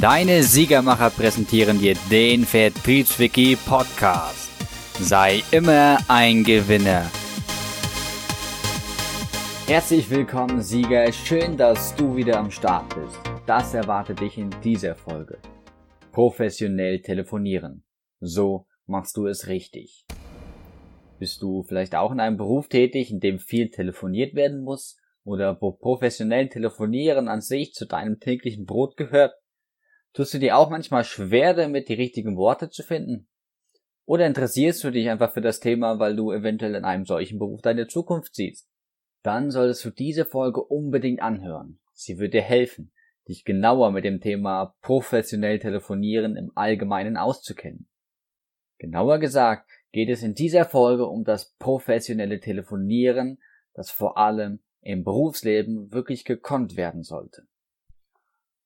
Deine Siegermacher präsentieren dir den Vertriebswiki Podcast. Sei immer ein Gewinner. Herzlich willkommen, Sieger. Schön, dass du wieder am Start bist. Das erwartet dich in dieser Folge. Professionell telefonieren. So machst du es richtig. Bist du vielleicht auch in einem Beruf tätig, in dem viel telefoniert werden muss? Oder wo professionell telefonieren an sich zu deinem täglichen Brot gehört? Tust du dir auch manchmal schwer damit, die richtigen Worte zu finden? Oder interessierst du dich einfach für das Thema, weil du eventuell in einem solchen Beruf deine Zukunft siehst? Dann solltest du diese Folge unbedingt anhören. Sie wird dir helfen, dich genauer mit dem Thema professionell telefonieren im Allgemeinen auszukennen. Genauer gesagt geht es in dieser Folge um das professionelle Telefonieren, das vor allem im Berufsleben wirklich gekonnt werden sollte.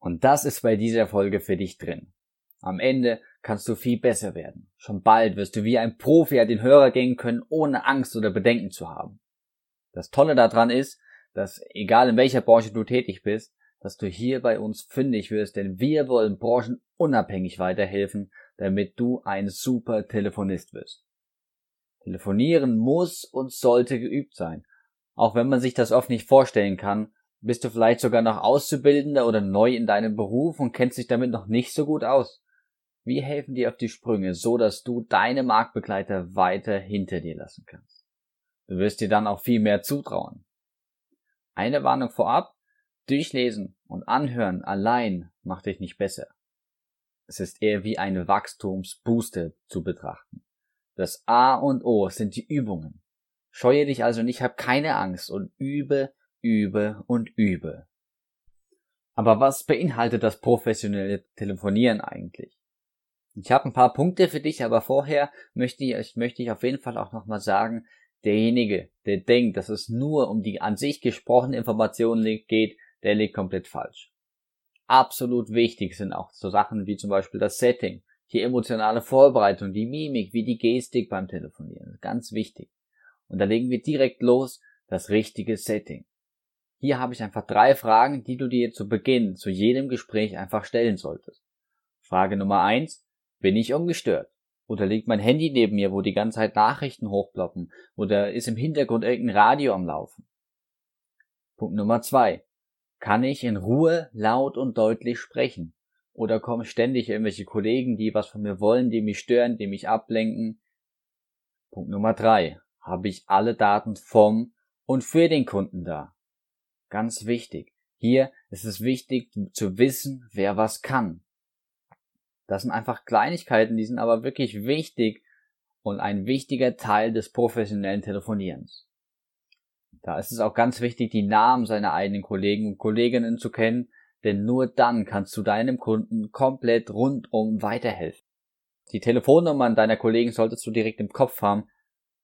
Und das ist bei dieser Folge für dich drin. Am Ende kannst du viel besser werden. Schon bald wirst du wie ein Profi an den Hörer gehen können, ohne Angst oder Bedenken zu haben. Das Tolle daran ist, dass egal in welcher Branche du tätig bist, dass du hier bei uns fündig wirst, denn wir wollen branchenunabhängig weiterhelfen, damit du ein super Telefonist wirst. Telefonieren muss und sollte geübt sein. Auch wenn man sich das oft nicht vorstellen kann, bist du vielleicht sogar noch Auszubildender oder neu in deinem Beruf und kennst dich damit noch nicht so gut aus? Wir helfen dir auf die Sprünge, so dass du deine Marktbegleiter weiter hinter dir lassen kannst. Du wirst dir dann auch viel mehr zutrauen. Eine Warnung vorab, durchlesen und anhören allein macht dich nicht besser. Es ist eher wie eine Wachstumsbooster zu betrachten. Das A und O sind die Übungen. Scheue dich also nicht, hab keine Angst und übe übe und übe. Aber was beinhaltet das professionelle Telefonieren eigentlich? Ich habe ein paar Punkte für dich, aber vorher möchte ich, möchte ich auf jeden Fall auch nochmal sagen, derjenige, der denkt, dass es nur um die an sich gesprochene Information geht, der liegt komplett falsch. Absolut wichtig sind auch so Sachen wie zum Beispiel das Setting, die emotionale Vorbereitung, die Mimik, wie die Gestik beim Telefonieren. Ganz wichtig. Und da legen wir direkt los, das richtige Setting. Hier habe ich einfach drei Fragen, die du dir zu Beginn zu jedem Gespräch einfach stellen solltest. Frage Nummer eins: Bin ich ungestört? Oder liegt mein Handy neben mir, wo die ganze Zeit Nachrichten hochploppen? Oder ist im Hintergrund irgendein Radio am Laufen? Punkt Nummer zwei: Kann ich in Ruhe laut und deutlich sprechen? Oder kommen ständig irgendwelche Kollegen, die was von mir wollen, die mich stören, die mich ablenken? Punkt Nummer drei: Habe ich alle Daten vom und für den Kunden da? Ganz wichtig. Hier ist es wichtig zu wissen, wer was kann. Das sind einfach Kleinigkeiten, die sind aber wirklich wichtig und ein wichtiger Teil des professionellen Telefonierens. Da ist es auch ganz wichtig, die Namen seiner eigenen Kollegen und Kolleginnen zu kennen, denn nur dann kannst du deinem Kunden komplett rundum weiterhelfen. Die Telefonnummern deiner Kollegen solltest du direkt im Kopf haben,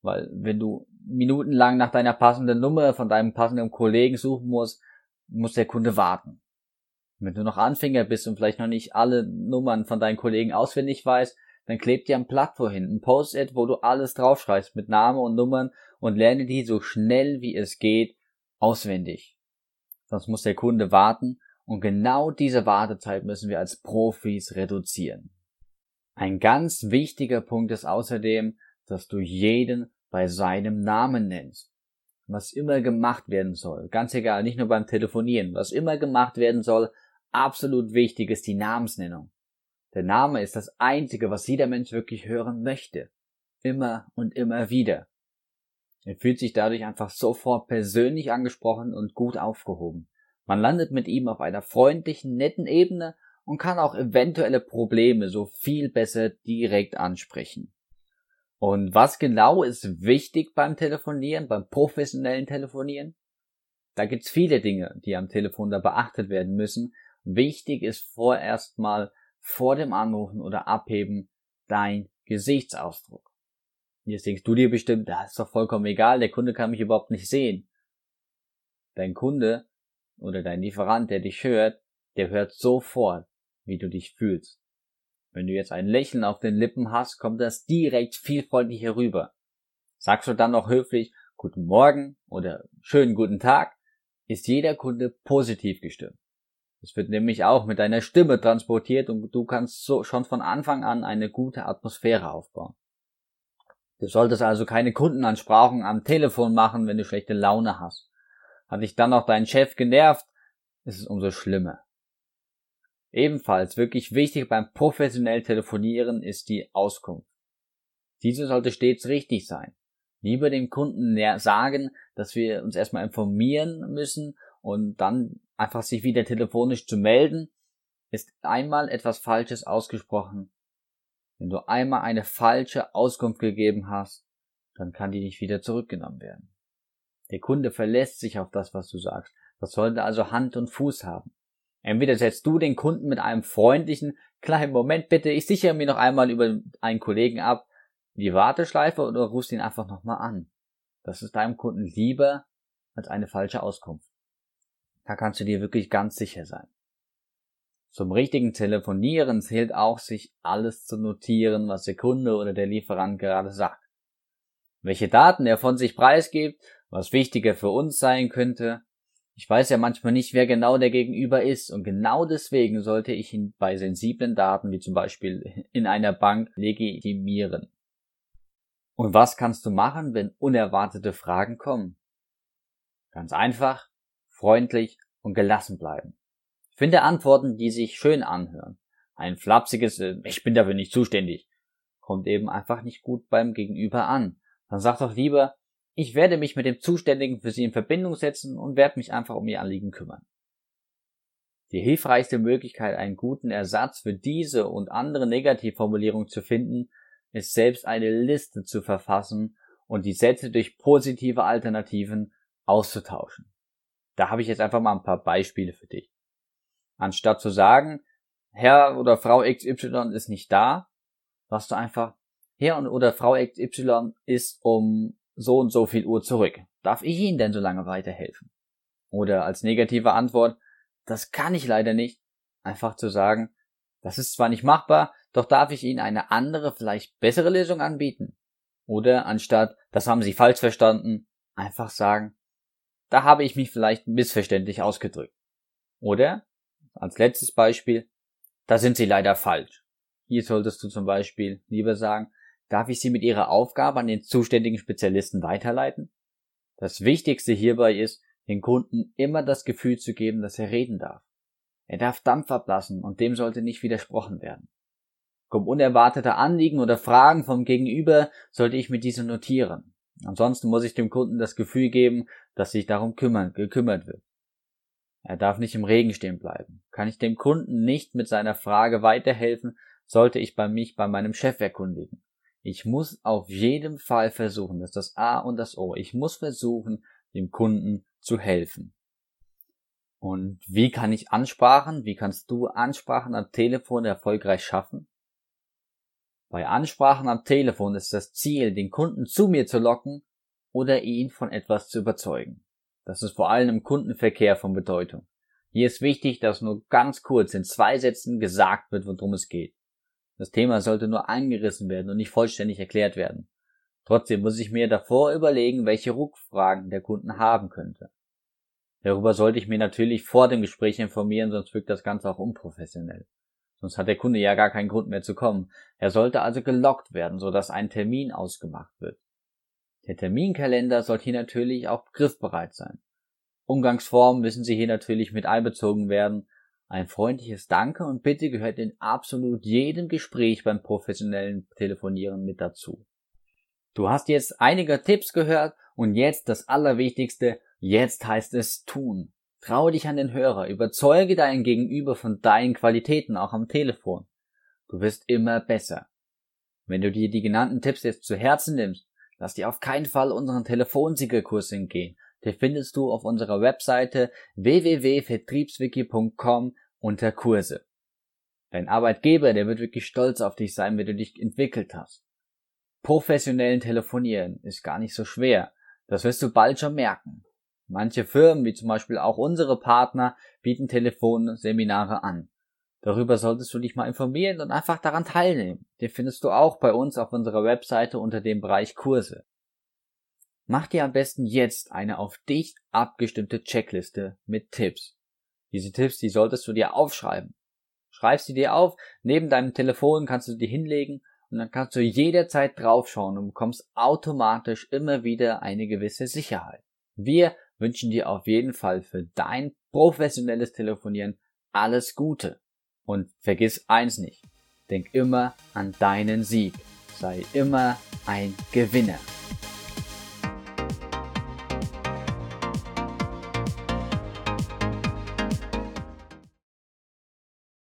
weil wenn du minutenlang nach deiner passenden Nummer von deinem passenden Kollegen suchen musst, muss der Kunde warten. Wenn du noch Anfänger bist und vielleicht noch nicht alle Nummern von deinen Kollegen auswendig weißt, dann klebt dir ein Blatt vorhin, ein Post-it, wo du alles draufschreibst mit Name und Nummern und lerne die so schnell wie es geht auswendig. Sonst muss der Kunde warten und genau diese Wartezeit müssen wir als Profis reduzieren. Ein ganz wichtiger Punkt ist außerdem, dass du jeden bei seinem Namen nennst. Was immer gemacht werden soll, ganz egal, nicht nur beim Telefonieren, was immer gemacht werden soll, absolut wichtig ist die Namensnennung. Der Name ist das Einzige, was jeder Mensch wirklich hören möchte. Immer und immer wieder. Er fühlt sich dadurch einfach sofort persönlich angesprochen und gut aufgehoben. Man landet mit ihm auf einer freundlichen, netten Ebene und kann auch eventuelle Probleme so viel besser direkt ansprechen. Und was genau ist wichtig beim Telefonieren, beim professionellen Telefonieren? Da gibt's viele Dinge, die am Telefon da beachtet werden müssen. Wichtig ist vorerst mal vor dem Anrufen oder Abheben dein Gesichtsausdruck. Jetzt denkst du dir bestimmt, das ist doch vollkommen egal, der Kunde kann mich überhaupt nicht sehen. Dein Kunde oder dein Lieferant, der dich hört, der hört sofort, wie du dich fühlst. Wenn du jetzt ein Lächeln auf den Lippen hast, kommt das direkt viel freundlicher rüber. Sagst du dann noch höflich Guten Morgen oder schönen guten Tag, ist jeder Kunde positiv gestimmt. Es wird nämlich auch mit deiner Stimme transportiert und du kannst so schon von Anfang an eine gute Atmosphäre aufbauen. Du solltest also keine Kundenansprachen am Telefon machen, wenn du schlechte Laune hast. Hat dich dann auch dein Chef genervt, ist es umso schlimmer. Ebenfalls wirklich wichtig beim professionell Telefonieren ist die Auskunft. Diese sollte stets richtig sein. Lieber dem Kunden sagen, dass wir uns erstmal informieren müssen und dann einfach sich wieder telefonisch zu melden, ist einmal etwas Falsches ausgesprochen. Wenn du einmal eine falsche Auskunft gegeben hast, dann kann die nicht wieder zurückgenommen werden. Der Kunde verlässt sich auf das, was du sagst. Das sollte also Hand und Fuß haben. Entweder setzt du den Kunden mit einem freundlichen, kleinen Moment bitte, ich sichere mir noch einmal über einen Kollegen ab, die Warteschleife oder rufst ihn einfach nochmal an. Das ist deinem Kunden lieber als eine falsche Auskunft. Da kannst du dir wirklich ganz sicher sein. Zum richtigen Telefonieren zählt auch, sich alles zu notieren, was der Kunde oder der Lieferant gerade sagt. Welche Daten er von sich preisgibt, was wichtiger für uns sein könnte. Ich weiß ja manchmal nicht, wer genau der Gegenüber ist und genau deswegen sollte ich ihn bei sensiblen Daten, wie zum Beispiel in einer Bank, legitimieren. Und was kannst du machen, wenn unerwartete Fragen kommen? Ganz einfach, freundlich und gelassen bleiben. Finde Antworten, die sich schön anhören. Ein flapsiges äh, Ich bin dafür nicht zuständig kommt eben einfach nicht gut beim Gegenüber an. Dann sag doch lieber, ich werde mich mit dem Zuständigen für Sie in Verbindung setzen und werde mich einfach um Ihr Anliegen kümmern. Die hilfreichste Möglichkeit, einen guten Ersatz für diese und andere Negativformulierungen zu finden, ist selbst eine Liste zu verfassen und die Sätze durch positive Alternativen auszutauschen. Da habe ich jetzt einfach mal ein paar Beispiele für dich. Anstatt zu sagen, Herr oder Frau XY ist nicht da, sagst du einfach, Herr oder Frau XY ist um so und so viel Uhr zurück. Darf ich Ihnen denn so lange weiterhelfen? Oder als negative Antwort, das kann ich leider nicht. Einfach zu sagen, das ist zwar nicht machbar, doch darf ich Ihnen eine andere, vielleicht bessere Lösung anbieten. Oder anstatt, das haben Sie falsch verstanden, einfach sagen, da habe ich mich vielleicht missverständlich ausgedrückt. Oder als letztes Beispiel, da sind Sie leider falsch. Hier solltest du zum Beispiel lieber sagen, darf ich Sie mit Ihrer Aufgabe an den zuständigen Spezialisten weiterleiten? Das Wichtigste hierbei ist, den Kunden immer das Gefühl zu geben, dass er reden darf. Er darf Dampf ablassen und dem sollte nicht widersprochen werden. Kommen unerwartete Anliegen oder Fragen vom Gegenüber, sollte ich mir diese notieren. Ansonsten muss ich dem Kunden das Gefühl geben, dass sich darum kümmern, gekümmert wird. Er darf nicht im Regen stehen bleiben. Kann ich dem Kunden nicht mit seiner Frage weiterhelfen, sollte ich bei mich bei meinem Chef erkundigen. Ich muss auf jeden Fall versuchen, das ist das A und das O. Ich muss versuchen, dem Kunden zu helfen. Und wie kann ich Ansprachen, wie kannst du Ansprachen am Telefon erfolgreich schaffen? Bei Ansprachen am Telefon ist das Ziel, den Kunden zu mir zu locken oder ihn von etwas zu überzeugen. Das ist vor allem im Kundenverkehr von Bedeutung. Hier ist wichtig, dass nur ganz kurz in zwei Sätzen gesagt wird, worum es geht. Das Thema sollte nur angerissen werden und nicht vollständig erklärt werden. Trotzdem muss ich mir davor überlegen, welche Rückfragen der Kunden haben könnte. Darüber sollte ich mir natürlich vor dem Gespräch informieren, sonst wirkt das Ganze auch unprofessionell. Sonst hat der Kunde ja gar keinen Grund mehr zu kommen. Er sollte also gelockt werden, sodass ein Termin ausgemacht wird. Der Terminkalender sollte hier natürlich auch griffbereit sein. Umgangsformen müssen Sie hier natürlich mit einbezogen werden. Ein freundliches Danke und Bitte gehört in absolut jedem Gespräch beim professionellen Telefonieren mit dazu. Du hast jetzt einige Tipps gehört und jetzt das Allerwichtigste, jetzt heißt es tun. Traue dich an den Hörer, überzeuge deinen Gegenüber von deinen Qualitäten auch am Telefon. Du wirst immer besser. Wenn du dir die genannten Tipps jetzt zu Herzen nimmst, lass dir auf keinen Fall unseren Telefonsiegerkurs entgehen. Den findest du auf unserer Webseite www.vertriebswiki.com unter Kurse. Dein Arbeitgeber, der wird wirklich stolz auf dich sein, wenn du dich entwickelt hast. Professionellen Telefonieren ist gar nicht so schwer. Das wirst du bald schon merken. Manche Firmen, wie zum Beispiel auch unsere Partner, bieten Telefonseminare an. Darüber solltest du dich mal informieren und einfach daran teilnehmen. Den findest du auch bei uns auf unserer Webseite unter dem Bereich Kurse. Mach dir am besten jetzt eine auf dich abgestimmte Checkliste mit Tipps. Diese Tipps, die solltest du dir aufschreiben. Schreib sie dir auf, neben deinem Telefon kannst du die hinlegen und dann kannst du jederzeit draufschauen und bekommst automatisch immer wieder eine gewisse Sicherheit. Wir wünschen dir auf jeden Fall für dein professionelles Telefonieren alles Gute. Und vergiss eins nicht. Denk immer an deinen Sieg. Sei immer ein Gewinner.